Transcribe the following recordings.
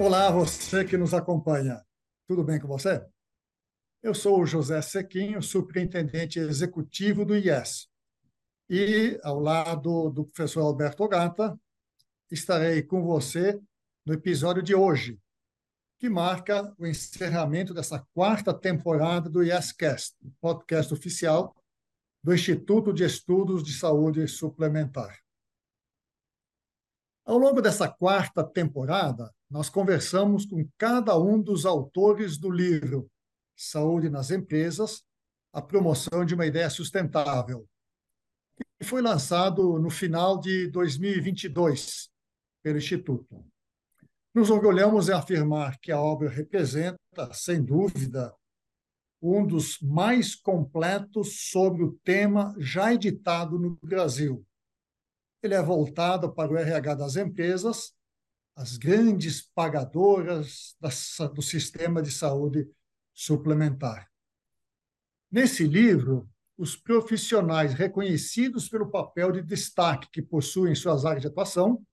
Olá, você que nos acompanha. Tudo bem com você? Eu sou o José Sequinho, superintendente executivo do IES. E, ao lado do professor Alberto Gata, estarei com você no episódio de hoje, que marca o encerramento dessa quarta temporada do IEScast, podcast oficial do Instituto de Estudos de Saúde Suplementar. Ao longo dessa quarta temporada, nós conversamos com cada um dos autores do livro Saúde nas Empresas, a promoção de uma ideia sustentável, que foi lançado no final de 2022 pelo Instituto. Nos orgulhamos em afirmar que a obra representa, sem dúvida, um dos mais completos sobre o tema já editado no Brasil, ele é voltado para o RH das empresas, as grandes pagadoras do sistema de saúde suplementar. Nesse livro, os profissionais reconhecidos pelo papel de destaque que possuem em suas áreas de atuação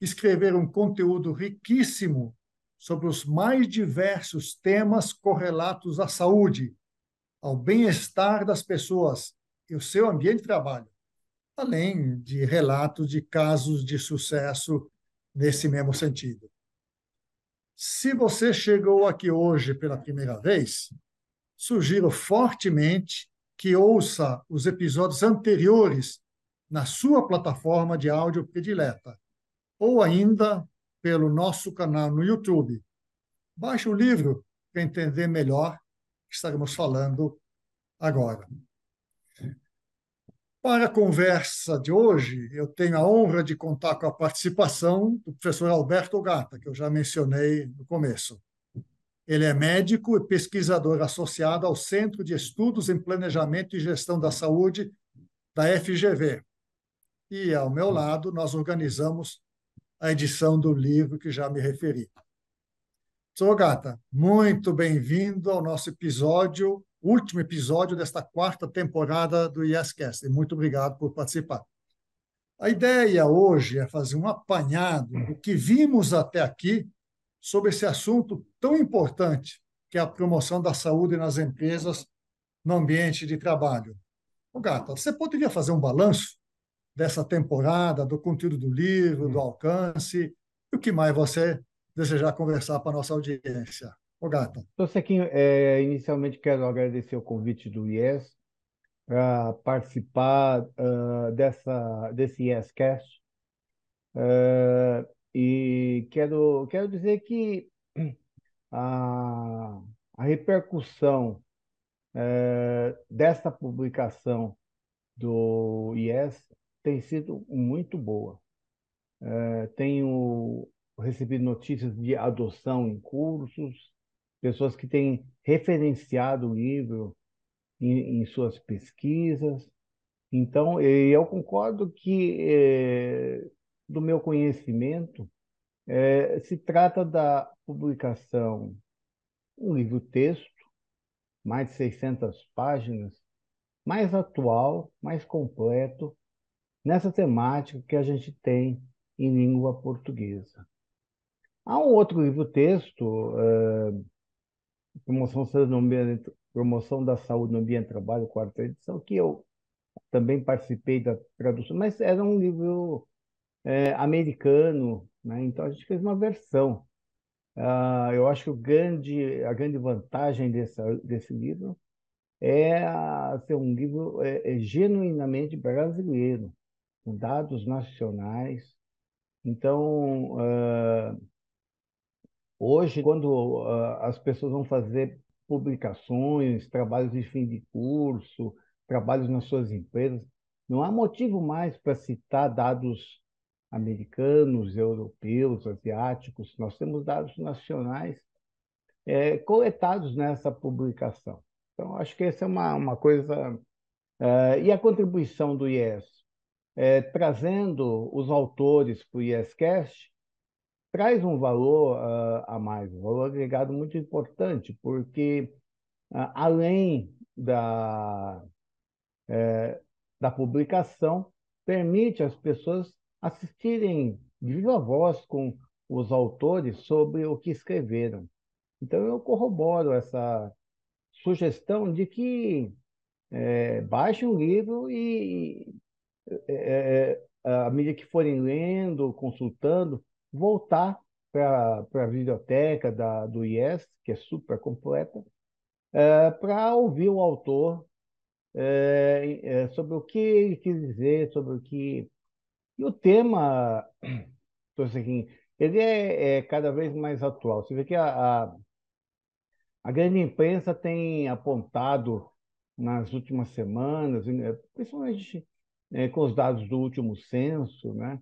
escreveram um conteúdo riquíssimo sobre os mais diversos temas correlatos à saúde, ao bem-estar das pessoas e o seu ambiente de trabalho além de relatos de casos de sucesso nesse mesmo sentido. Se você chegou aqui hoje pela primeira vez, sugiro fortemente que ouça os episódios anteriores na sua plataforma de áudio predileta, ou ainda pelo nosso canal no YouTube. Baixe o livro para entender melhor o que estaremos falando agora. Para a conversa de hoje, eu tenho a honra de contar com a participação do professor Alberto Gata, que eu já mencionei no começo. Ele é médico e pesquisador associado ao Centro de Estudos em Planejamento e Gestão da Saúde da FGV. E, ao meu lado, nós organizamos a edição do livro que já me referi. Sou Gata, muito bem-vindo ao nosso episódio último episódio desta quarta temporada do YesCast. Muito obrigado por participar. A ideia hoje é fazer um apanhado do que vimos até aqui sobre esse assunto tão importante que é a promoção da saúde nas empresas no ambiente de trabalho. O Gata, você poderia fazer um balanço dessa temporada, do conteúdo do livro, do alcance, e o que mais você desejar conversar para a nossa audiência? Ô, Gata. Então, Sequinho, é, inicialmente quero agradecer o convite do IES para participar uh, dessa, desse IEScast. Uh, e quero, quero dizer que a, a repercussão uh, dessa publicação do IES tem sido muito boa. tenho recebido notícias de adoção em cursos, pessoas que têm referenciado o livro em, em suas pesquisas. Então, eu concordo que, é, do meu conhecimento, é, se trata da publicação, um livro-texto, mais de 600 páginas, mais atual, mais completo, nessa temática que a gente tem em língua portuguesa. Há um outro livro-texto, uh, promoção, ambiente, promoção da saúde no ambiente de trabalho, quarta edição, que eu também participei da tradução, mas era um livro é, americano, né? então a gente fez uma versão. Uh, eu acho que grande, a grande vantagem desse, desse livro é ser um livro é, é genuinamente brasileiro, com dados nacionais. Então, uh, Hoje, quando uh, as pessoas vão fazer publicações, trabalhos de fim de curso, trabalhos nas suas empresas, não há motivo mais para citar dados americanos, europeus, asiáticos. Nós temos dados nacionais é, coletados nessa publicação. Então, acho que essa é uma, uma coisa. Uh, e a contribuição do IES? É, trazendo os autores para o IEScast, traz um valor uh, a mais, um valor agregado muito importante, porque uh, além da, uh, da publicação, permite às pessoas assistirem de viva voz com os autores sobre o que escreveram. Então, eu corroboro essa sugestão de que é, baixem um livro e, é, à medida que forem lendo, consultando, voltar para a biblioteca da, do IES, que é super completa, é, para ouvir o autor é, é, sobre o que ele quis dizer, sobre o que. E o tema, assim, ele é, é, cada vez mais atual. Você vê que a, a, a grande imprensa tem apontado nas últimas semanas, né, principalmente é, com os dados do último censo, né,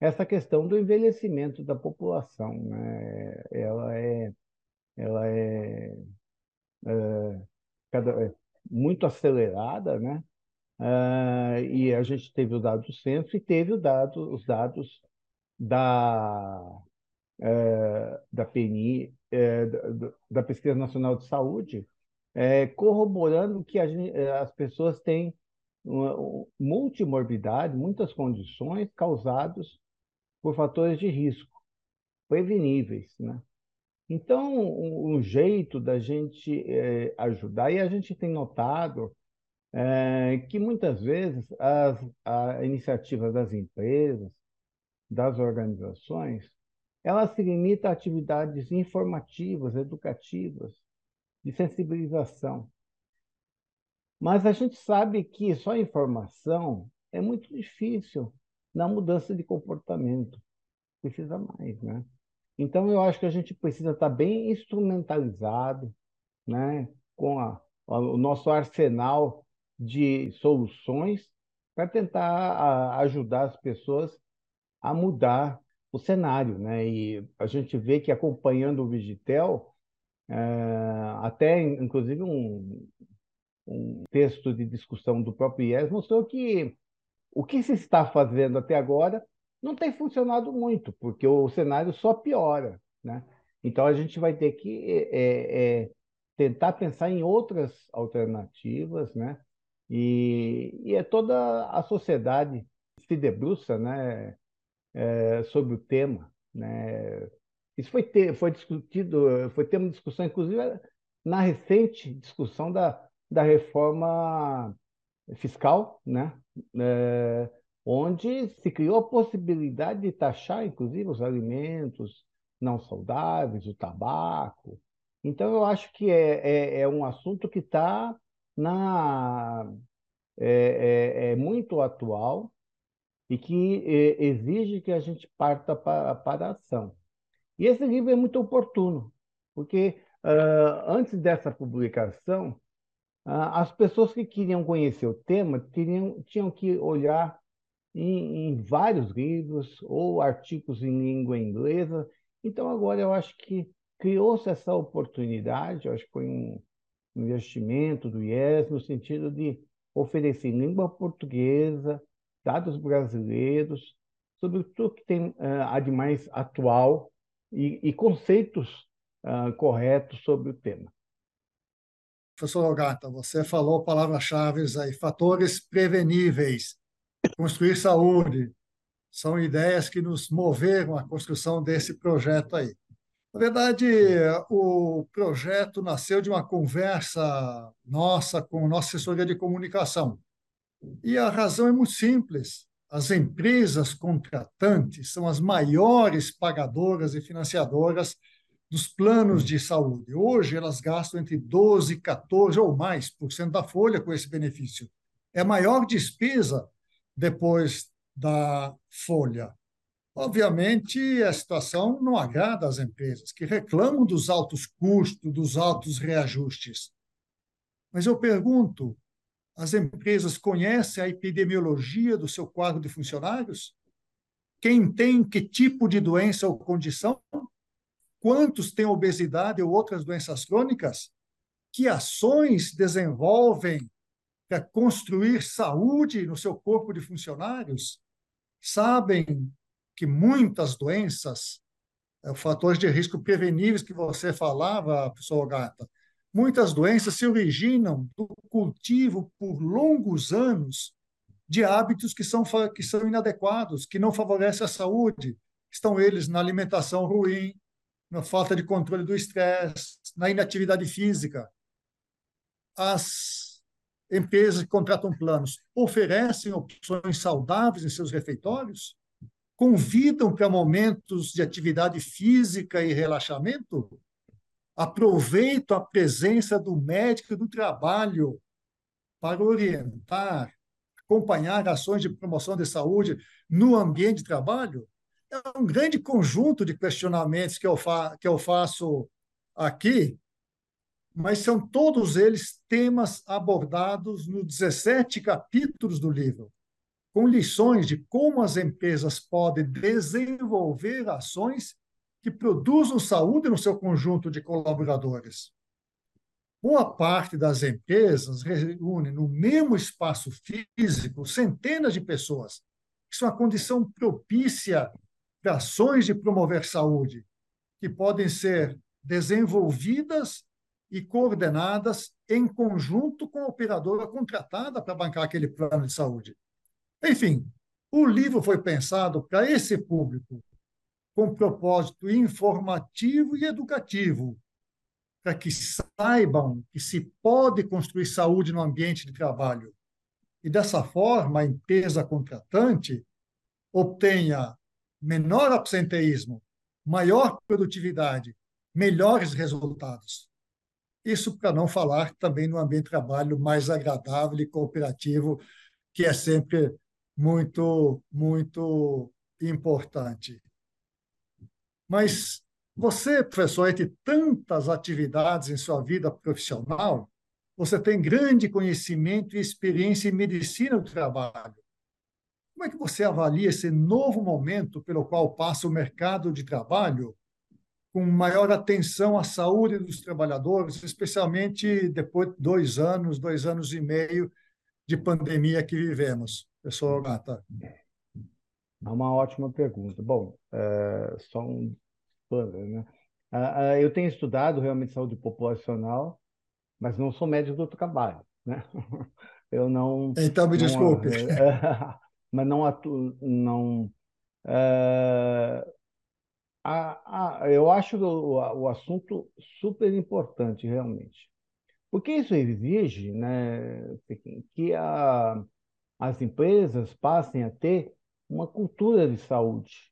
essa questão do envelhecimento da população. Né, ela é, ela é, é, cada, é muito acelerada, né, Uh, e a gente teve o dado do censo e teve o dado, os dados da, uh, da PNI, uh, da, da Pesquisa Nacional de Saúde, é, corroborando que gente, é, as pessoas têm multimorbidade, muitas condições causadas por fatores de risco preveníveis, né? Então, um, jeito da gente é, ajudar, e a gente tem notado é, que muitas vezes as a iniciativas das empresas, das organizações, elas se limitam a atividades informativas, educativas, de sensibilização. Mas a gente sabe que só informação é muito difícil na mudança de comportamento. Precisa mais, né? Então, eu acho que a gente precisa estar bem instrumentalizado, né? com a, o nosso arsenal de soluções para tentar a, ajudar as pessoas a mudar o cenário. Né? E a gente vê que acompanhando o Vigitel, é, até, inclusive, um, um texto de discussão do próprio IES mostrou que o que se está fazendo até agora não tem funcionado muito, porque o cenário só piora. Né? Então, a gente vai ter que é, é, tentar pensar em outras alternativas, né? E, e é toda a sociedade se debruça né, é, sobre o tema. Né? Isso foi, ter, foi discutido, foi tema de discussão, inclusive, na recente discussão da, da reforma fiscal, né? É, onde se criou a possibilidade de taxar, inclusive, os alimentos não saudáveis, o tabaco. Então, eu acho que é, é, é um assunto que está na é, é, é, muito atual e que é, exige que a gente parta para, para a ação. E esse livro é muito oportuno, porque uh, antes dessa publicação, as pessoas que queriam conhecer o tema teriam, tinham que olhar em, em, vários livros ou artigos em língua inglesa. Então, agora eu acho que criou-se essa oportunidade, eu acho que foi um investimento do IES, no sentido de oferecer língua portuguesa, dados brasileiros, sobre tudo que tem uh, de mais atual e, e conceitos uh, corretos sobre o tema. Professor Ogata, você falou palavras-chave aí, fatores preveníveis, construir saúde, são ideias que nos moveram à construção desse projeto aí. Na verdade, o projeto nasceu de uma conversa nossa com nossa assessoria de comunicação. E a razão é muito simples as empresas contratantes são as maiores pagadoras e financiadoras dos planos de saúde. Hoje, elas gastam entre 12, 14 ou mais por cento da folha com esse benefício. É a maior despesa depois da folha. Obviamente, a situação não agrada às empresas, que reclamam dos altos custos, dos altos reajustes. Mas eu pergunto: as empresas conhecem a epidemiologia do seu quadro de funcionários? Quem tem que tipo de doença ou condição? Quantos têm obesidade ou outras doenças crônicas? Que ações desenvolvem para construir saúde no seu corpo de funcionários? Sabem que muitas doenças, é, fatores de risco preveníveis que você falava, professor Gata, Muitas doenças se originam do cultivo por longos anos de hábitos que são, que são inadequados, que não favorecem a saúde. estão eles na alimentação ruim, na falta de controle do estresse, na inatividade física. As empresas que contratam planos oferecem opções saudáveis em seus refeitórios? Convidam para momentos de atividade física e relaxamento? Aproveitam a presença do médico do trabalho para orientar, acompanhar ações de promoção de saúde no ambiente de trabalho? É um grande conjunto de questionamentos que eu, fa que eu faço aqui, mas são todos eles temas abordados nos 17 capítulos do livro, com lições de como as empresas podem desenvolver ações que produzam saúde no seu conjunto de colaboradores. Boa parte das empresas reúne no mesmo espaço físico centenas de pessoas. Isso é uma condição propícia ações de promover saúde, que podem ser desenvolvidas e coordenadas em conjunto com a operadora contratada para bancar aquele plano de saúde. Enfim, o livro foi pensado para esse público, com propósito informativo e educativo, para que saibam que se pode construir saúde no ambiente de trabalho. E dessa forma, a empresa contratante obtenha menor absenteísmo, maior produtividade, melhores resultados. Isso para não falar também no ambiente de trabalho mais agradável e cooperativo, que é sempre muito, muito importante. Mas você, professor, entre tantas atividades em sua vida profissional, você tem grande conhecimento e experiência em medicina do trabalho. Como é que você avalia esse novo momento pelo qual passa o mercado de trabalho, com maior atenção à saúde dos trabalhadores, especialmente depois de dois anos, dois anos e meio de pandemia que vivemos? Professor Gata. É uma ótima pergunta. Bom, é, só um né? Ah, ah, eu tenho estudado realmente saúde populacional, mas não sou médico do trabalho, né? Eu não. Então me não, desculpe. mas não atuo, não. É, a, a, eu acho o, o assunto super importante, realmente. Porque isso exige né, que a, as empresas passem a ter uma cultura de saúde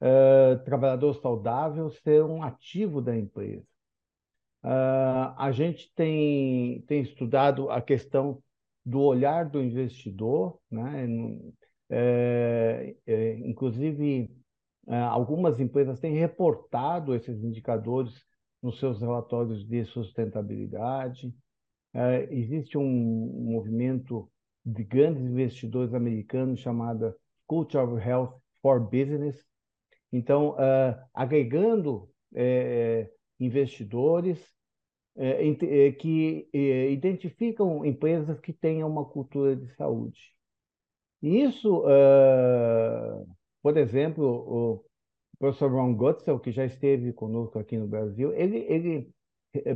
uh, trabalhador saudável ser um ativo da empresa. Uh, a gente tem, tem estudado a questão do olhar do investidor, né? É, é, inclusive, é, algumas empresas têm reportado esses indicadores nos seus relatórios de sustentabilidade. É, existe um, movimento de grandes investidores americanos chamado Culture of Health for Business, então, uh, agregando é, investidores é, que é, identificam empresas que tenham uma cultura de saúde. E isso, uh, por exemplo, o professor Ron Gutzel, que já esteve conosco aqui no Brasil, ele, ele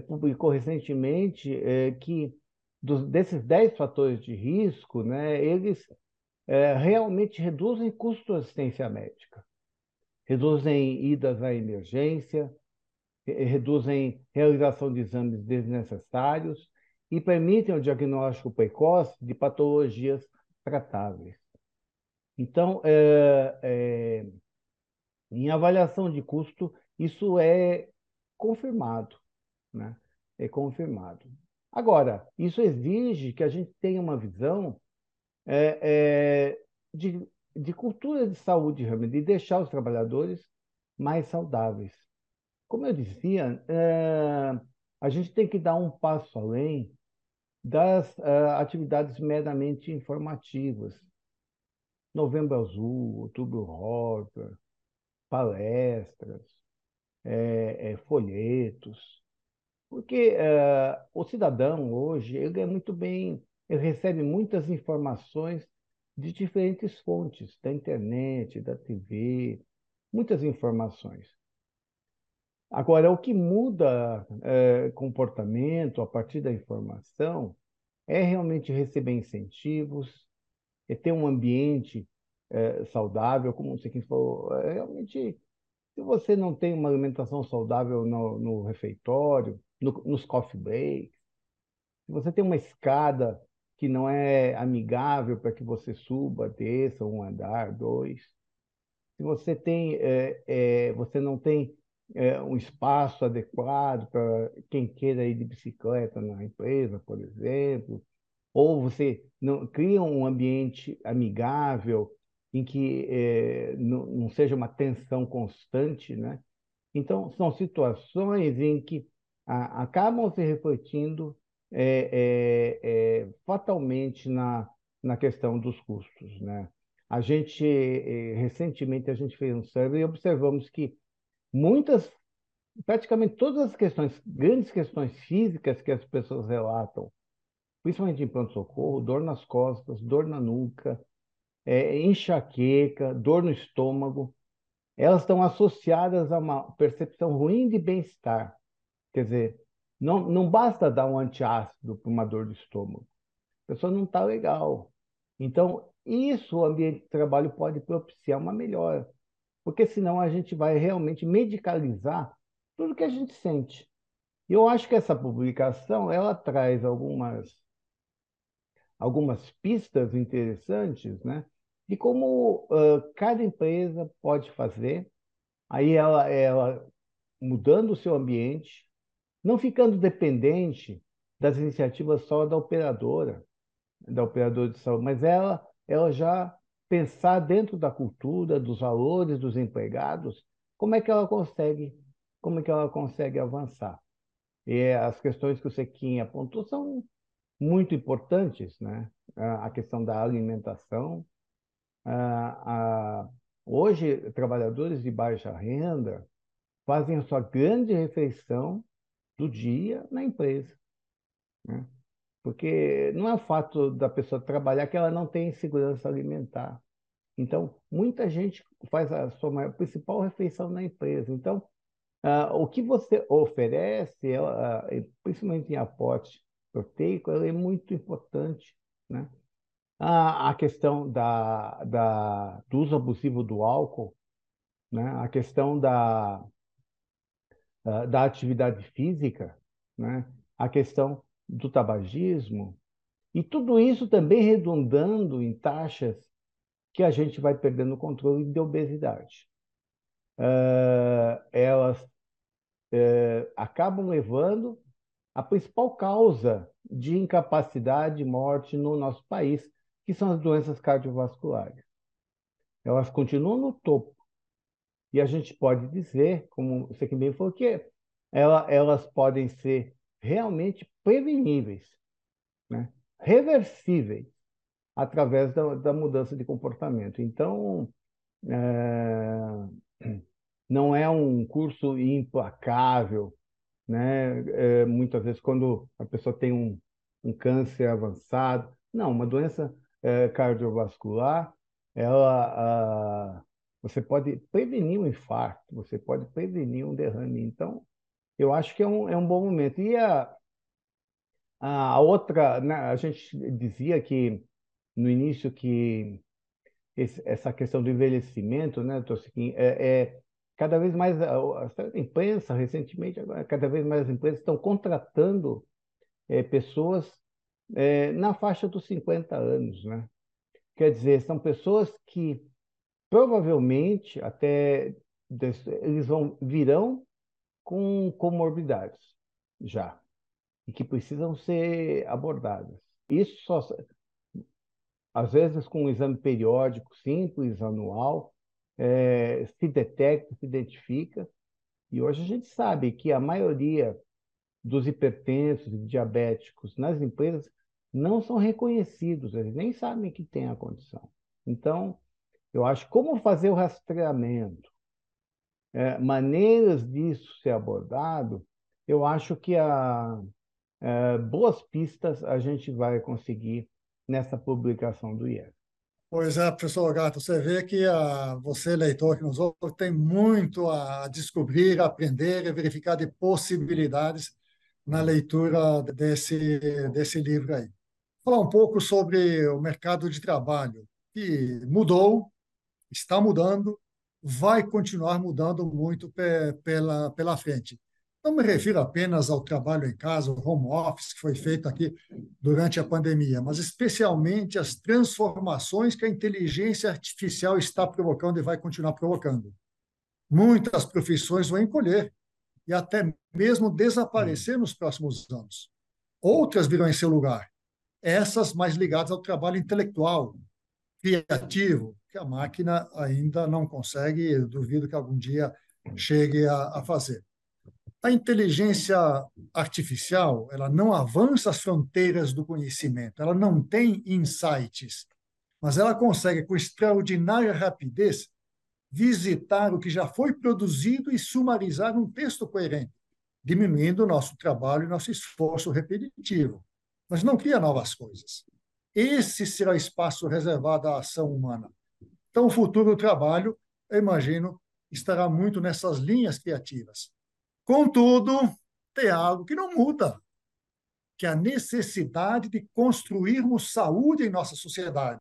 publicou recentemente que dos, desses 10 fatores de risco, né, eles realmente reduzem custo de assistência médica reduzem idas à emergência, reduzem realização de exames desnecessários e permitem o diagnóstico precoce de patologias tratáveis. Então, é, é, em avaliação de custo, isso é confirmado, né? É confirmado. Agora, isso exige que a gente tenha uma visão é, de de cultura de saúde, de deixar os trabalhadores mais saudáveis. Como eu dizia, é, a gente tem que dar um passo além das é, atividades meramente informativas. Novembro Azul, Outubro Rosa, palestras, é, folhetos. Porque o cidadão hoje ele é muito bem, ele recebe muitas informações de diferentes fontes, da internet, da TV, muitas informações. Agora, o que muda é, comportamento a partir da informação é realmente receber incentivos, é ter um ambiente é, saudável, como você falou, é, realmente, se você não tem uma alimentação saudável no, no refeitório, no, nos coffee breaks, se você tem uma escada que não é amigável para que você suba, desça um andar, dois, se você tem, é, é, você não tem é, um espaço adequado para quem queira ir de bicicleta na empresa, por exemplo, ou você não cria um ambiente amigável em que é, não, não, seja uma tensão constante, né? Então, são situações em que a, acabam se refletindo é, é, fatalmente na, na questão dos custos, né? A gente, recentemente, a gente fez um survey e observamos que muitas, praticamente todas as questões, grandes questões físicas que as pessoas relatam, principalmente em pronto-socorro, dor nas costas, dor na nuca, é, enxaqueca, dor no estômago, elas estão associadas a uma percepção ruim de bem-estar. Quer dizer, não, não basta dar um antiácido para uma dor do estômago. A pessoa não está legal. Então, isso o ambiente de trabalho pode propiciar uma melhora. Porque senão a gente vai realmente medicalizar tudo que a gente sente. E eu acho que essa publicação ela traz algumas algumas pistas interessantes, né? De como uh, cada empresa pode fazer, aí ela, ela mudando o seu ambiente, não ficando dependente das iniciativas só da operadora, da operadora de saúde, mas ela, ela já pensar dentro da cultura, dos valores dos empregados, como é que ela consegue, como é que ela consegue avançar. E as questões que o Sequinha apontou são muito importantes, né? A questão da alimentação. Hoje, trabalhadores de baixa renda fazem a sua grande refeição do dia na empresa. Né? Porque não é o fato da pessoa trabalhar que ela não tem segurança alimentar. Então, muita gente faz a sua maior, principal refeição na empresa. Então, uh, o que você oferece, uh, principalmente em aporte proteico, é muito importante. Né? A, questão da, da, do uso abusivo do álcool, né? a questão da, uh, da atividade física, né? a questão do tabagismo, e tudo isso também redundando em taxas que a gente vai perdendo o controle de obesidade. Uh, elas uh, acabam levando a principal causa de incapacidade e morte no nosso país, que são as doenças cardiovasculares. Elas continuam no topo. E a gente pode dizer, como você que bem falou, que ela, elas podem ser realmente preveníveis, né? reversíveis, através da, da mudança de comportamento. Então, é, não é um curso implacável, né? É, muitas vezes, quando a pessoa tem um, um câncer avançado, não, uma doença é, cardiovascular, ela, a, você pode prevenir um infarto, você pode prevenir um derrame. Então, eu acho que é um, é um bom momento. E a, a outra, né, a gente dizia que no início que esse, essa questão do envelhecimento, né, Tossiquim, é, é cada vez mais a, a imprensa recentemente agora cada vez mais as empresas estão contratando é, pessoas é, na faixa dos 50 anos, né? Quer dizer, são pessoas que provavelmente até eles vão virão com comorbidades já e que precisam ser abordadas. Isso só às vezes com um exame periódico simples, anual, é, se detecta, se identifica. E hoje a gente sabe que a maioria dos hipertensos e diabéticos nas empresas não são reconhecidos, eles nem sabem que tem a condição. Então, eu acho como fazer o rastreamento, é, maneiras disso ser abordado, eu acho que a, é, boas pistas a gente vai conseguir nessa publicação do IES. Pois é, professor Gato, você vê que a, você, leitor que nos ouve, tem muito a descobrir, aprender e verificar de possibilidades na leitura desse, desse livro aí. Falar um pouco sobre o mercado de trabalho, que mudou, está mudando, vai continuar mudando muito pela, pela frente. Não me refiro apenas ao trabalho em casa, o home office que foi feito aqui durante a pandemia, mas especialmente as transformações que a inteligência artificial está provocando e vai continuar provocando. Muitas profissões vão encolher e até mesmo desaparecer nos próximos anos. Outras virão em seu lugar, essas mais ligadas ao trabalho intelectual, criativo, que a máquina ainda não consegue, duvido que algum dia chegue a, a fazer. A inteligência artificial, ela não avança as fronteiras do conhecimento, ela não tem insights, mas ela consegue, com extraordinária rapidez, visitar o que já foi produzido e sumarizar um texto coerente, diminuindo o nosso trabalho e nosso esforço repetitivo. Mas não cria novas coisas. Esse será o espaço reservado à ação humana. Então, o futuro do trabalho, eu imagino, estará muito nessas linhas criativas. Contudo, tem algo que não muda, que é a necessidade de construirmos saúde em nossa sociedade.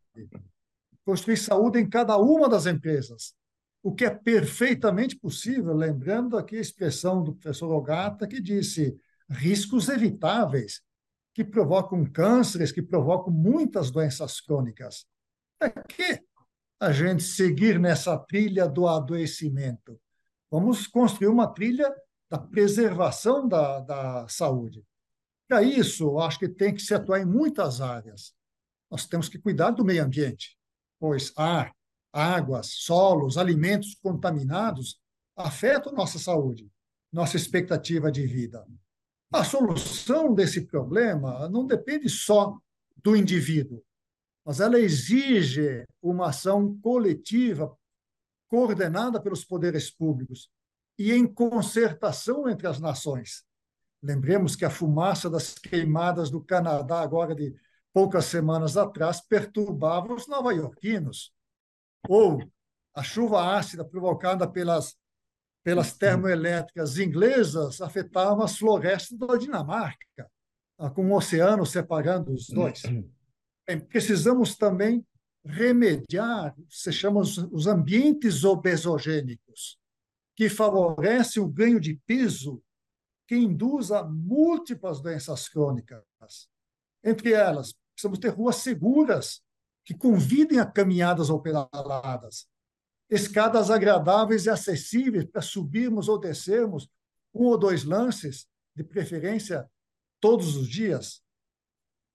Construir saúde em cada uma das empresas, o que é perfeitamente possível, lembrando aqui a expressão do professor Ogata, que disse riscos evitáveis, que provocam cânceres, que provocam muitas doenças crônicas. É que a gente seguir nessa trilha do adoecimento. Vamos construir uma trilha da preservação da, da saúde. Para isso, acho que tem que se atuar em muitas áreas. Nós temos que cuidar do meio ambiente, pois ar, águas, solos, alimentos contaminados afetam nossa saúde, nossa expectativa de vida. A solução desse problema não depende só do indivíduo, mas ela exige uma ação coletiva coordenada pelos poderes públicos e em concertação entre as nações. Lembremos que a fumaça das queimadas do Canadá, agora de poucas semanas atrás, perturbava os nova-iorquinos. Ou a chuva ácida provocada pelas, pelas termoelétricas inglesas afetava as florestas da Dinamarca, com o oceano separando os dois. precisamos também remediar, se chama os ambientes obesogênicos, que favorecem o ganho de peso, que induz a múltiplas doenças crônicas. Entre elas, precisamos ter ruas seguras, que convidem a caminhadas ou pedaladas, escadas agradáveis e acessíveis para subirmos ou descermos um ou dois lances, de preferência todos os dias,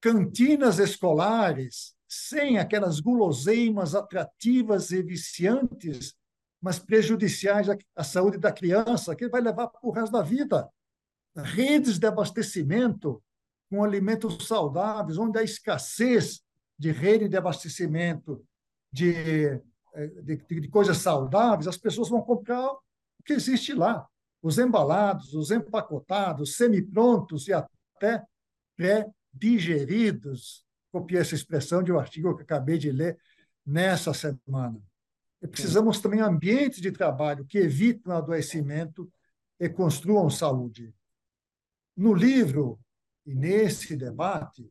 cantinas escolares, sem aquelas guloseimas atrativas e viciantes, mas prejudiciais à saúde da criança, que vai levar para o resto da vida. Redes de abastecimento com alimentos saudáveis, onde há escassez de rede de abastecimento de, de, de coisas saudáveis, as pessoas vão comprar o que existe lá. Os embalados, os empacotados, semi-prontos e até pré digeridos. Copiei essa expressão de um artigo que acabei de ler nessa semana. Precisamos também ambientes de trabalho que evitem o adoecimento e construam saúde. No livro e nesse debate,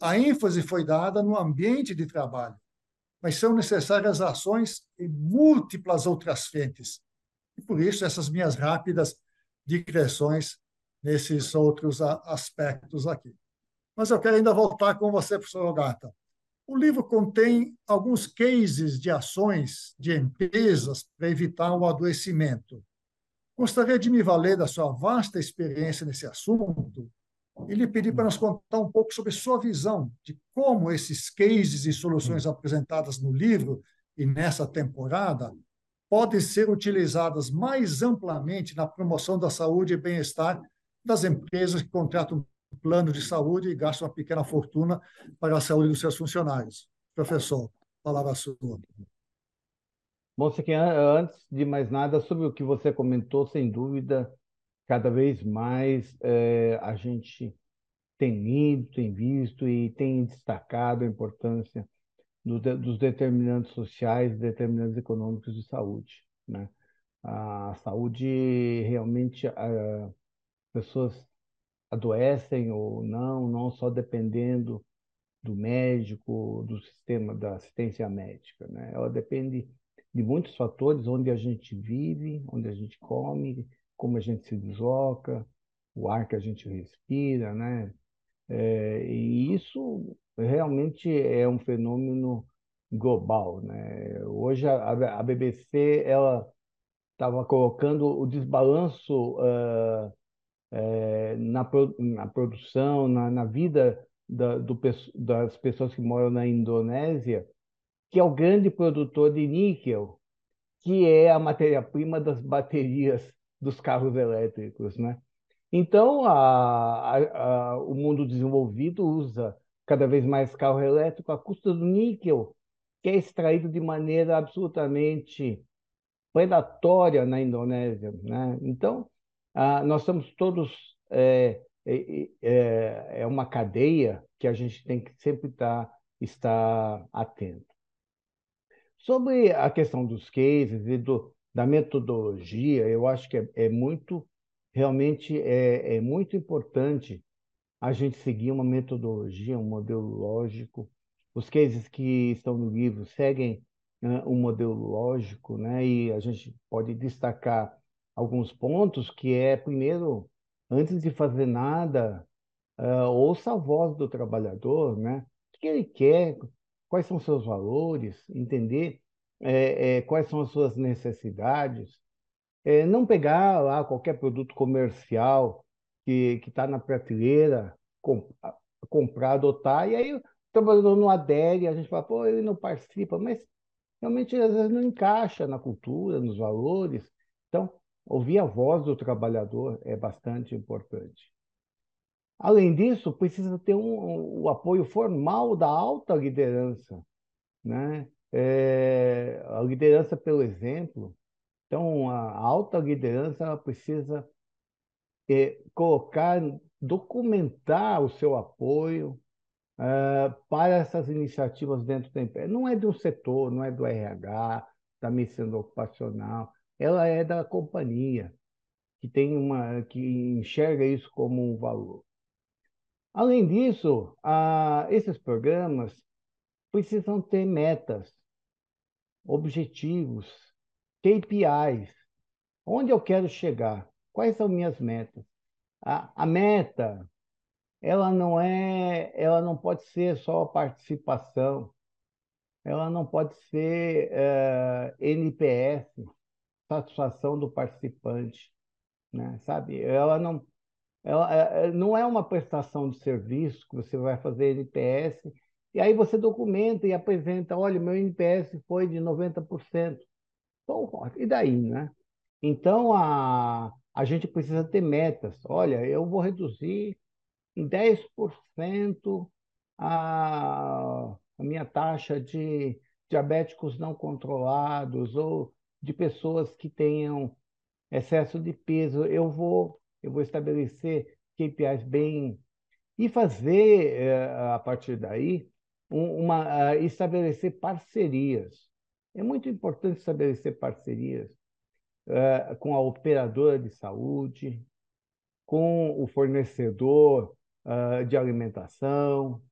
a ênfase foi dada no ambiente de trabalho, mas são necessárias ações em múltiplas outras frentes. E por isso, essas minhas rápidas digressões nesses outros aspectos aqui. Mas eu quero ainda voltar com você, professor Ogata. O livro contém alguns cases de ações de empresas para evitar o adoecimento. Gostaria de me valer da sua vasta experiência nesse assunto e lhe pedir para nos contar um pouco sobre sua visão de como esses cases e soluções apresentadas no livro e nessa temporada podem ser utilizadas mais amplamente na promoção da saúde e bem-estar das empresas que contratam plano de saúde e gasta uma pequena fortuna para a saúde dos seus funcionários. Professor, palavra sua. Bom, antes de mais nada, sobre o que você comentou, sem dúvida, cada vez mais é, a gente tem lido, tem visto e tem destacado a importância do, dos determinantes sociais, determinantes econômicos de saúde. Né? A saúde realmente, as pessoas adoecem ou não, não só dependendo do médico, do sistema da assistência médica, né? Ela depende de muitos fatores, onde a gente vive, onde a gente come, como a gente se desloca, o ar que a gente respira, né? É, e isso realmente é um fenômeno global, né? Hoje a, a BBC ela estava colocando o desbalanço uh, uh, na, na produção, na, na vida da, do, das pessoas que moram na Indonésia, que é o grande produtor de níquel, que é a matéria-prima das baterias dos carros elétricos, né? Então, a, a, a, o mundo desenvolvido usa cada vez mais carro elétrico à custa do níquel, que é extraído de maneira absolutamente predatória na Indonésia. Né? Então, ah, nós estamos todos. É, é, é, uma cadeia que a gente tem que sempre estar, estar atento. Sobre a questão dos cases e do, da metodologia, eu acho que é, é muito, realmente é, é muito importante a gente seguir uma metodologia, um modelo lógico. Os cases que estão no livro seguem uh, um modelo lógico, né? E a gente pode destacar alguns pontos que é, primeiro, antes de fazer nada, uh, ouça a voz do trabalhador, né? O que ele quer, quais são seus valores, entender é, é, quais são as suas necessidades, é, não pegar lá qualquer produto comercial que está na prateleira, comp, comprar, adotar, e aí o trabalhador não adere, a gente fala, pô, ele não participa, mas realmente às vezes não encaixa na cultura, nos valores. Então, ouvir a voz do trabalhador é bastante importante. Além disso, precisa ter um, o apoio formal da alta liderança, né? É, a liderança pelo exemplo. Então, a alta liderança precisa é, colocar, documentar o seu apoio é, para essas iniciativas dentro da empresa. Não é do setor, não é do RH, da medicina ocupacional, ela é da companhia que tem uma que enxerga isso como um valor. Além disso, a, esses programas precisam ter metas, objetivos, KPIs. Onde eu quero chegar? Quais são minhas metas? A, a meta, ela não é, ela não pode ser só a participação, ela não pode ser é, NPS, satisfação do participante, né? Sabe? Ela não, ela, é, é, não é uma prestação de serviço que você vai fazer NPS e aí você documenta e apresenta, olha, meu NPS foi de 90%. Bom, e daí, né? Então, a, a gente precisa ter metas. Olha, eu vou reduzir em 10% a, a minha taxa de diabéticos não controlados ou de pessoas que tenham excesso de peso. Eu vou eu vou estabelecer KPIs bem e fazer eh, a partir daí uma estabelecer parcerias. É muito importante estabelecer parcerias eh, com a operadora de saúde, com o fornecedor ah, de alimentação,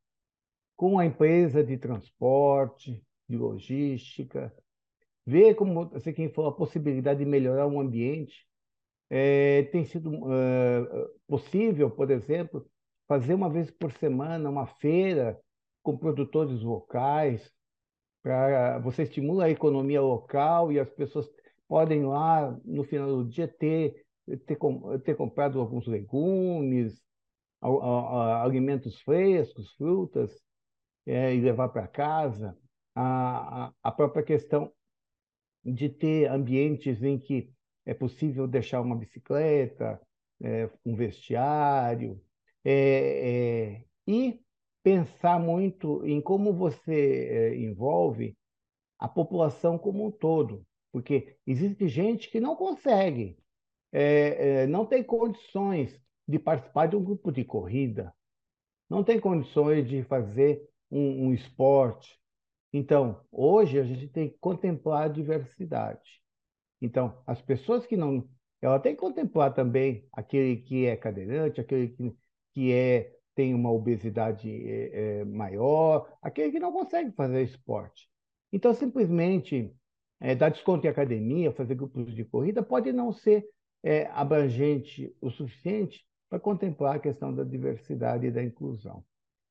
com a empresa de transporte, de logística, ver como você quem falou a possibilidade de melhorar o ambiente é, tem sido possível, por exemplo, fazer uma vez por semana uma feira com produtores locais, para você estimula a economia local e as pessoas podem lá no final do dia ter ter, ter comprado alguns legumes, alimentos frescos, frutas, é, e levar para casa. A, a própria questão de ter ambientes em que é possível deixar uma bicicleta, é, um vestiário, é, é, e pensar muito em como você é, envolve a população como um todo, porque existe gente que não consegue, é, é, não tem condições de participar de um grupo de corrida, não tem condições de fazer um, um esporte, então, hoje a gente tem que contemplar a diversidade. Então, as pessoas que não. Ela tem que contemplar também aquele que é cadeirante, aquele que, que é, tem uma obesidade é, é, maior, aquele que não consegue fazer esporte. Então, simplesmente é, dar desconto em academia, fazer grupos de corrida, pode não ser é, abrangente o suficiente para contemplar a questão da diversidade e da inclusão.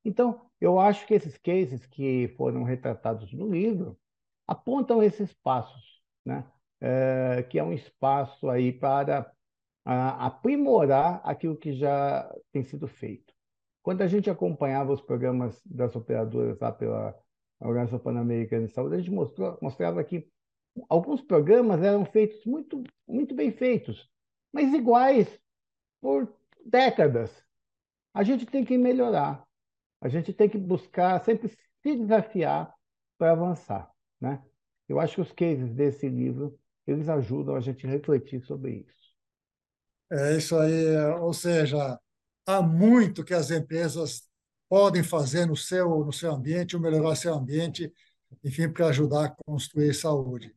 Então, eu acho que esses cases que foram retratados no livro apontam esses passos, né? É, que é um espaço aí para a, aprimorar aquilo que já tem sido feito. Quando a gente acompanhava os programas das operadoras lá pela Organização Pan-Americana de Saúde, a gente mostrou, mostrava que alguns programas eram feitos muito, muito bem feitos, mas iguais por décadas. A gente tem que melhorar. A gente tem que buscar sempre se desafiar para avançar, né? Eu acho que os cases desse livro eles ajudam a gente a refletir sobre isso. É isso aí, ou seja, há muito que as empresas podem fazer no seu no seu ambiente, ou melhorar seu ambiente, enfim, para ajudar a construir saúde.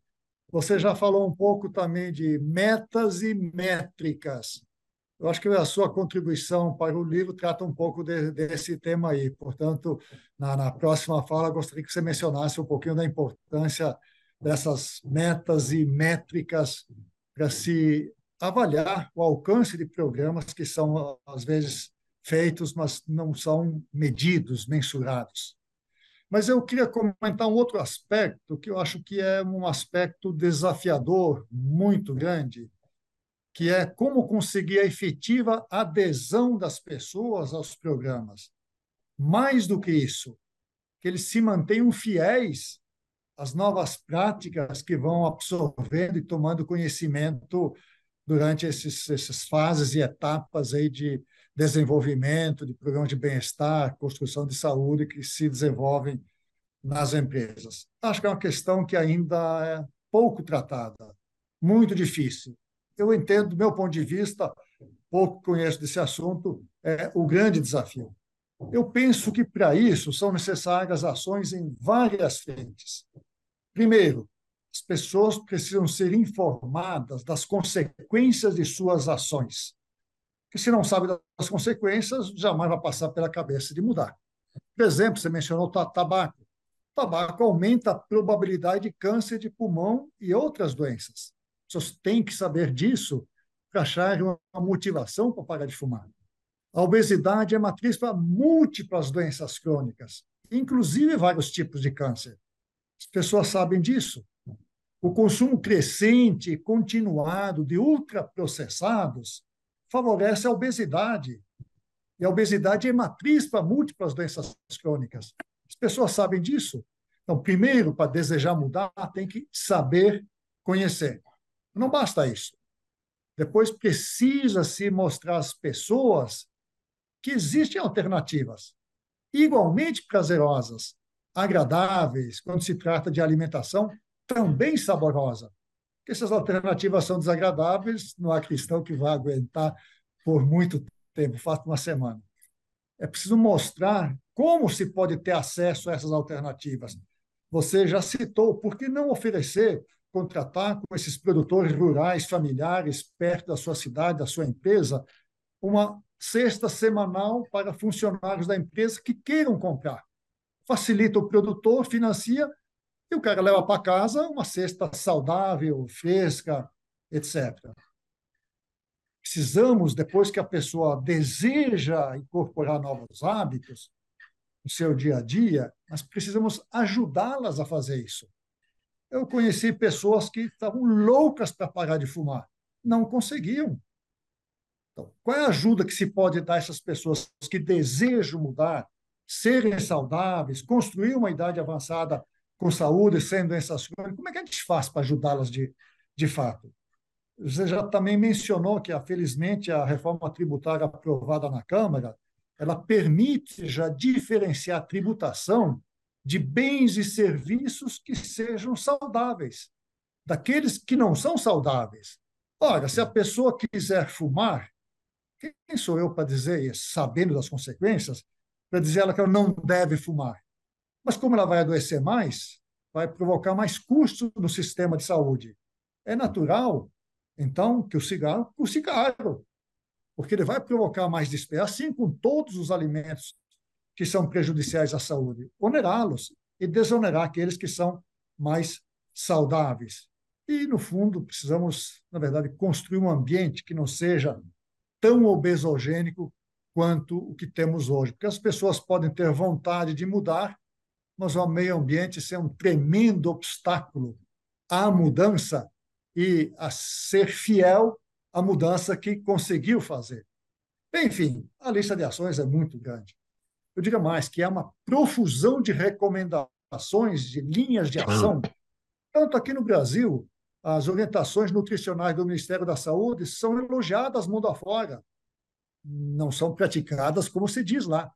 Você já falou um pouco também de metas e métricas. Eu acho que a sua contribuição para o livro trata um pouco de, desse tema aí. Portanto, na, na, próxima fala, gostaria que você mencionasse um pouquinho da importância dessas metas e métricas para se avaliar o alcance de programas que são, às vezes, feitos, mas não são medidos, mensurados. Mas eu queria comentar um outro aspecto que eu acho que é um aspecto desafiador muito grande, que é como conseguir a efetiva adesão das pessoas aos programas. Mais do que isso, que eles se mantenham fiéis às novas práticas que vão absorvendo e tomando conhecimento durante esses, essas fases e etapas aí de desenvolvimento, de programas de bem-estar, construção de saúde que se desenvolvem nas empresas. Acho que é uma questão que ainda é pouco tratada, muito difícil. Eu entendo, do meu ponto de vista, pouco conheço desse assunto, é o grande desafio. Eu penso que, para isso, são necessárias ações em várias frentes. Primeiro, as pessoas precisam ser informadas das consequências de suas ações que se não sabe das consequências, jamais vai passar pela cabeça de mudar. Por exemplo, você mencionou tabaco. O tabaco aumenta a probabilidade de câncer de pulmão e outras doenças. As pessoas têm que saber disso para achar uma motivação para parar de fumar. A obesidade é matriz para múltiplas doenças crônicas, inclusive vários tipos de câncer. As pessoas sabem disso. O consumo crescente e continuado de ultraprocessados favorece a obesidade. E a obesidade é matriz para múltiplas doenças crônicas. As pessoas sabem disso. Então, primeiro, para desejar mudar, tem que saber conhecer. Não basta isso. Depois precisa se mostrar às pessoas que existem alternativas igualmente prazerosas, agradáveis, quando se trata de alimentação também saborosa que essas alternativas são desagradáveis, não há cristão que vá aguentar por muito tempo, fato uma semana. É preciso mostrar como se pode ter acesso a essas alternativas. Você já citou, por que não oferecer, contratar com esses produtores rurais, familiares, perto da sua cidade, da sua empresa, uma cesta semanal para funcionários da empresa que queiram comprar? Facilita o produtor, financia e o cara leva para casa uma cesta saudável, fresca, etc. Precisamos, depois que a pessoa deseja incorporar novos hábitos no seu dia a dia, nós precisamos ajudá-las a fazer isso. Eu conheci pessoas que estavam loucas para parar de fumar, não conseguiam. Então, qual é a ajuda que se pode dar a essas pessoas que desejam mudar, serem saudáveis, construir uma idade avançada com saúde, sem doenças crônicas, como é que a gente faz para ajudá-las de, de fato? Você já também mencionou que, felizmente, a reforma tributária aprovada na Câmara, ela permite já diferenciar a tributação de bens e serviços que sejam saudáveis, daqueles que não são saudáveis. Ora, se a pessoa quiser fumar, quem sou eu para dizer sabendo das consequências, para dizer ela que ela não deve fumar? Mas como ela vai adoecer mais, vai provocar mais custos no sistema de saúde. É natural, então, que o cigarro custe caro, porque ele vai provocar mais despesa, assim com todos os alimentos que são prejudiciais à saúde, onerá-los e desonerar aqueles que são mais saudáveis. E, no fundo, precisamos, na verdade, construir um ambiente que não seja tão obesogênico quanto o que temos hoje. Porque as pessoas podem ter vontade de mudar, mas o meio ambiente ser um tremendo obstáculo à mudança e a ser fiel à mudança que conseguiu fazer. Enfim, a lista de ações é muito grande. Eu diria mais que é uma profusão de recomendações, de linhas de ação. Tanto aqui no Brasil, as orientações nutricionais do Ministério da Saúde são elogiadas mundo afora não são praticadas como se diz lá.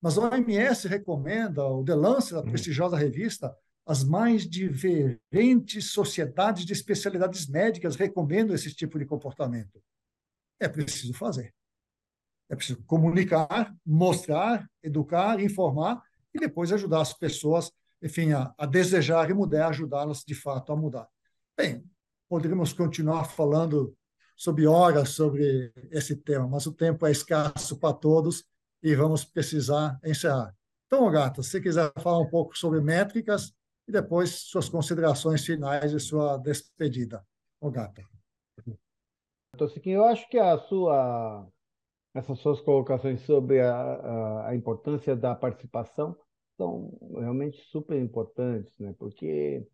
Mas a OMS recomenda, o The Lancet, a hum. prestigiosa revista, as mais diferentes sociedades de especialidades médicas recomendam esse tipo de comportamento. É preciso fazer. É preciso comunicar, mostrar, educar, informar e depois ajudar as pessoas, enfim, a, a desejar e mudar, ajudá-las de fato a mudar. Bem, poderíamos continuar falando sobre horas sobre esse tema, mas o tempo é escasso para todos e vamos precisar encerrar. Então, Gata, se quiser falar um pouco sobre métricas e depois suas considerações finais e sua despedida. Gata. Eu acho que a sua, essas suas colocações sobre a, a, a importância da participação são realmente super importantes, né? porque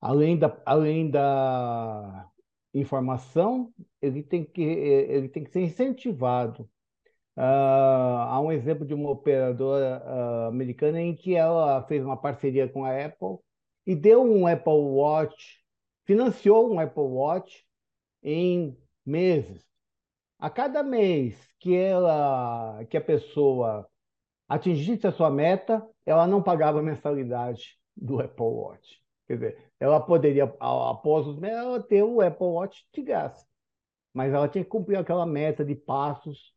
além da, além da informação, ele tem que, ele tem que ser incentivado. Uh, há um exemplo de uma operadora uh, americana em que ela fez uma parceria com a Apple e deu um Apple Watch, financiou um Apple Watch em meses. A cada mês que ela, que a pessoa atingisse a sua meta, ela não pagava mensalidade do Apple Watch. Quer dizer, ela poderia, após os meses, ela ter o Apple Watch de graça. Mas ela tinha que cumprir aquela meta de passos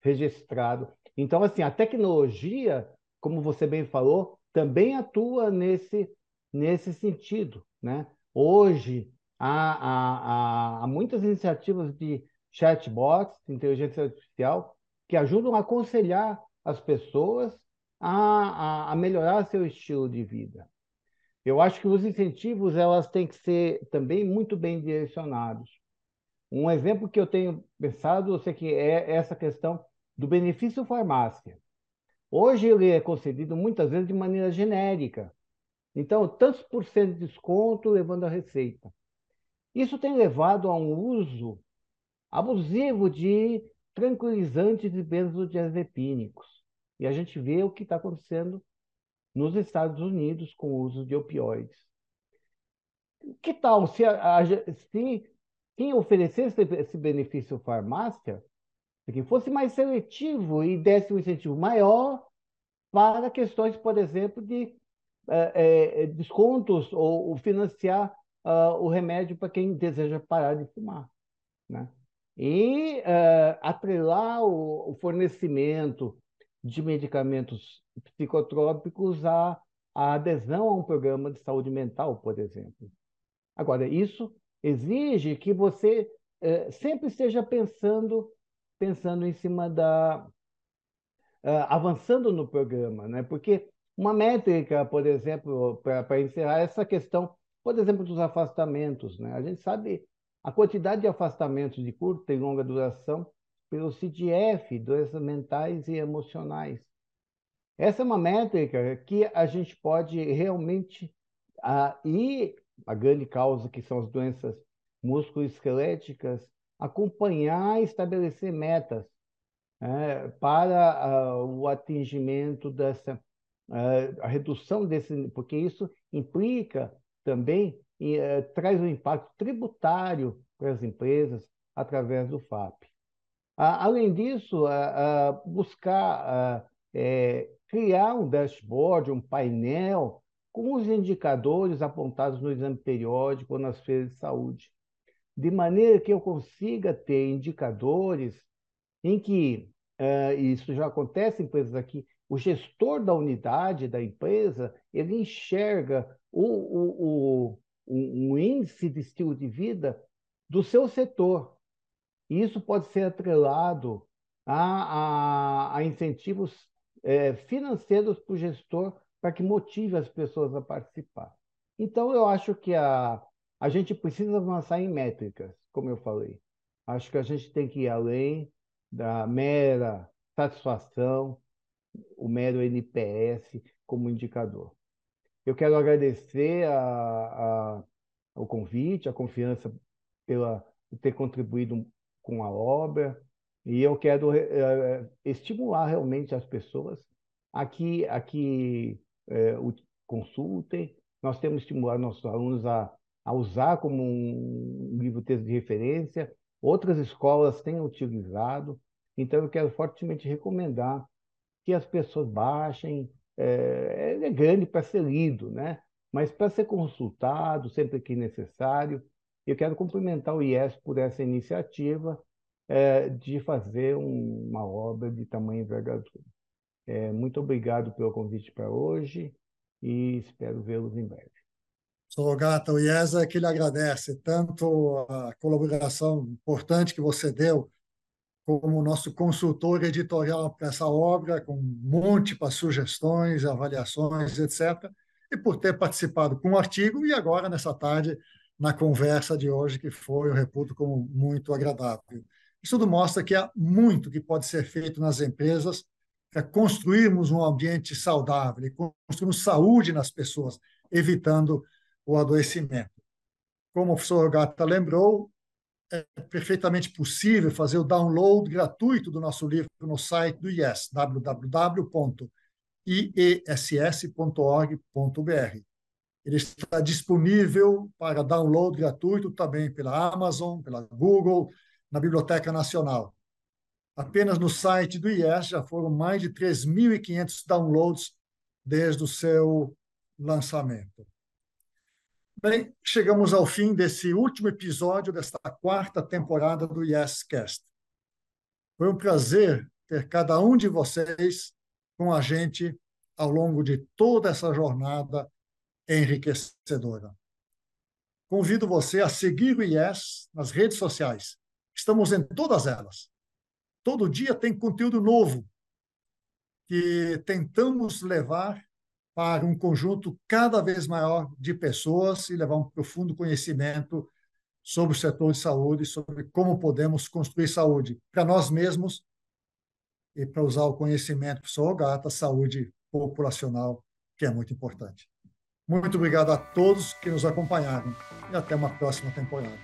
registrado. Então, assim, a tecnologia, como você bem falou, também atua nesse, nesse sentido. Né? Hoje, há, há, há muitas iniciativas de chatbots, inteligência artificial, que ajudam a aconselhar as pessoas a, a, a melhorar seu estilo de vida. Eu acho que os incentivos elas têm que ser também muito bem direcionados. Um exemplo que eu tenho pensado eu que é essa questão do benefício farmácia. Hoje ele é concedido muitas vezes de maneira genérica. Então, tantos por cento de desconto levando a receita. Isso tem levado a um uso abusivo de tranquilizantes e benzodiazepínicos. E a gente vê o que está acontecendo nos Estados Unidos com o uso de opioides. Que tal se, a, se quem oferecesse esse benefício farmácia que fosse mais seletivo e desse um incentivo maior para questões, por exemplo, de é, é, descontos ou, ou financiar uh, o remédio para quem deseja parar de fumar. Né? E uh, atrelar o, o fornecimento de medicamentos psicotrópicos à, à adesão a um programa de saúde mental, por exemplo. Agora, isso exige que você eh, sempre esteja pensando pensando em cima da uh, avançando no programa, né? Porque uma métrica, por exemplo, para encerrar essa questão, por exemplo, dos afastamentos, né? A gente sabe a quantidade de afastamentos de curta e longa duração pelo CDF, doenças mentais e emocionais. Essa é uma métrica que a gente pode realmente ah, e a grande causa que são as doenças musculoesqueléticas acompanhar e estabelecer metas é, para ah, o atingimento dessa ah, a redução desse porque isso implica também e, eh, traz um impacto tributário para as empresas através do FAP. Além disso, buscar é, criar um dashboard, um painel com os indicadores apontados no exame periódico ou nas feiras de saúde, de maneira que eu consiga ter indicadores em que, isso já acontece em empresas aqui, o gestor da unidade da empresa, ele enxerga o, o, o, um índice de estilo de vida do seu setor, e isso pode ser atrelado a, a, a incentivos é, financeiros para o gestor para que motive as pessoas a participar. Então, eu acho que a, a gente precisa avançar em métricas, como eu falei. Acho que a gente tem que ir além da mera satisfação, o mero NPS como indicador. Eu quero agradecer a, a, o convite, a confiança pela ter contribuído com a obra, e eu quero é, estimular realmente as pessoas a que, a que é, o consultem. Nós temos estimulado nossos alunos a, a usar como um livro texto de referência. Outras escolas têm utilizado. Então, eu quero fortemente recomendar que as pessoas baixem. É, é grande para ser lido, né? mas para ser consultado sempre que necessário. Eu quero cumprimentar o IES por essa iniciativa é, de fazer um, uma obra de tamanho envergadura. É, muito obrigado pelo convite para hoje e espero vê-los em breve. Sou Gata, o IESA é que lhe agradece tanto a colaboração importante que você deu como nosso consultor editorial para essa obra, com múltiplas sugestões, avaliações, etc., e por ter participado com o artigo e agora, nessa tarde, na conversa de hoje, que foi, eu reputo, como muito agradável. Isso tudo mostra que há muito que pode ser feito nas empresas para construirmos um ambiente saudável e construirmos saúde nas pessoas, evitando o adoecimento. Como o professor Gata lembrou, é perfeitamente possível fazer o download gratuito do nosso livro no site do IES, www.iess.org.br. Ele está disponível para download gratuito também pela Amazon, pela Google, na Biblioteca Nacional. Apenas no site do IES já foram mais de 3.500 downloads desde o seu lançamento. Bem, chegamos ao fim desse último episódio desta quarta temporada do YesCast. Foi um prazer ter cada um de vocês com a gente ao longo de toda essa jornada enriquecedora. Convido você a seguir o IES nas redes sociais Estamos em todas elas. Todo dia tem conteúdo novo que tentamos levar para um conjunto cada vez maior de pessoas e levar um profundo conhecimento sobre o setor de saúde, sobre como podemos construir saúde para nós mesmos e para usar o conhecimento gata saúde populacional, que é muito importante. Muito obrigado a todos que nos acompanharam e até uma próxima temporada.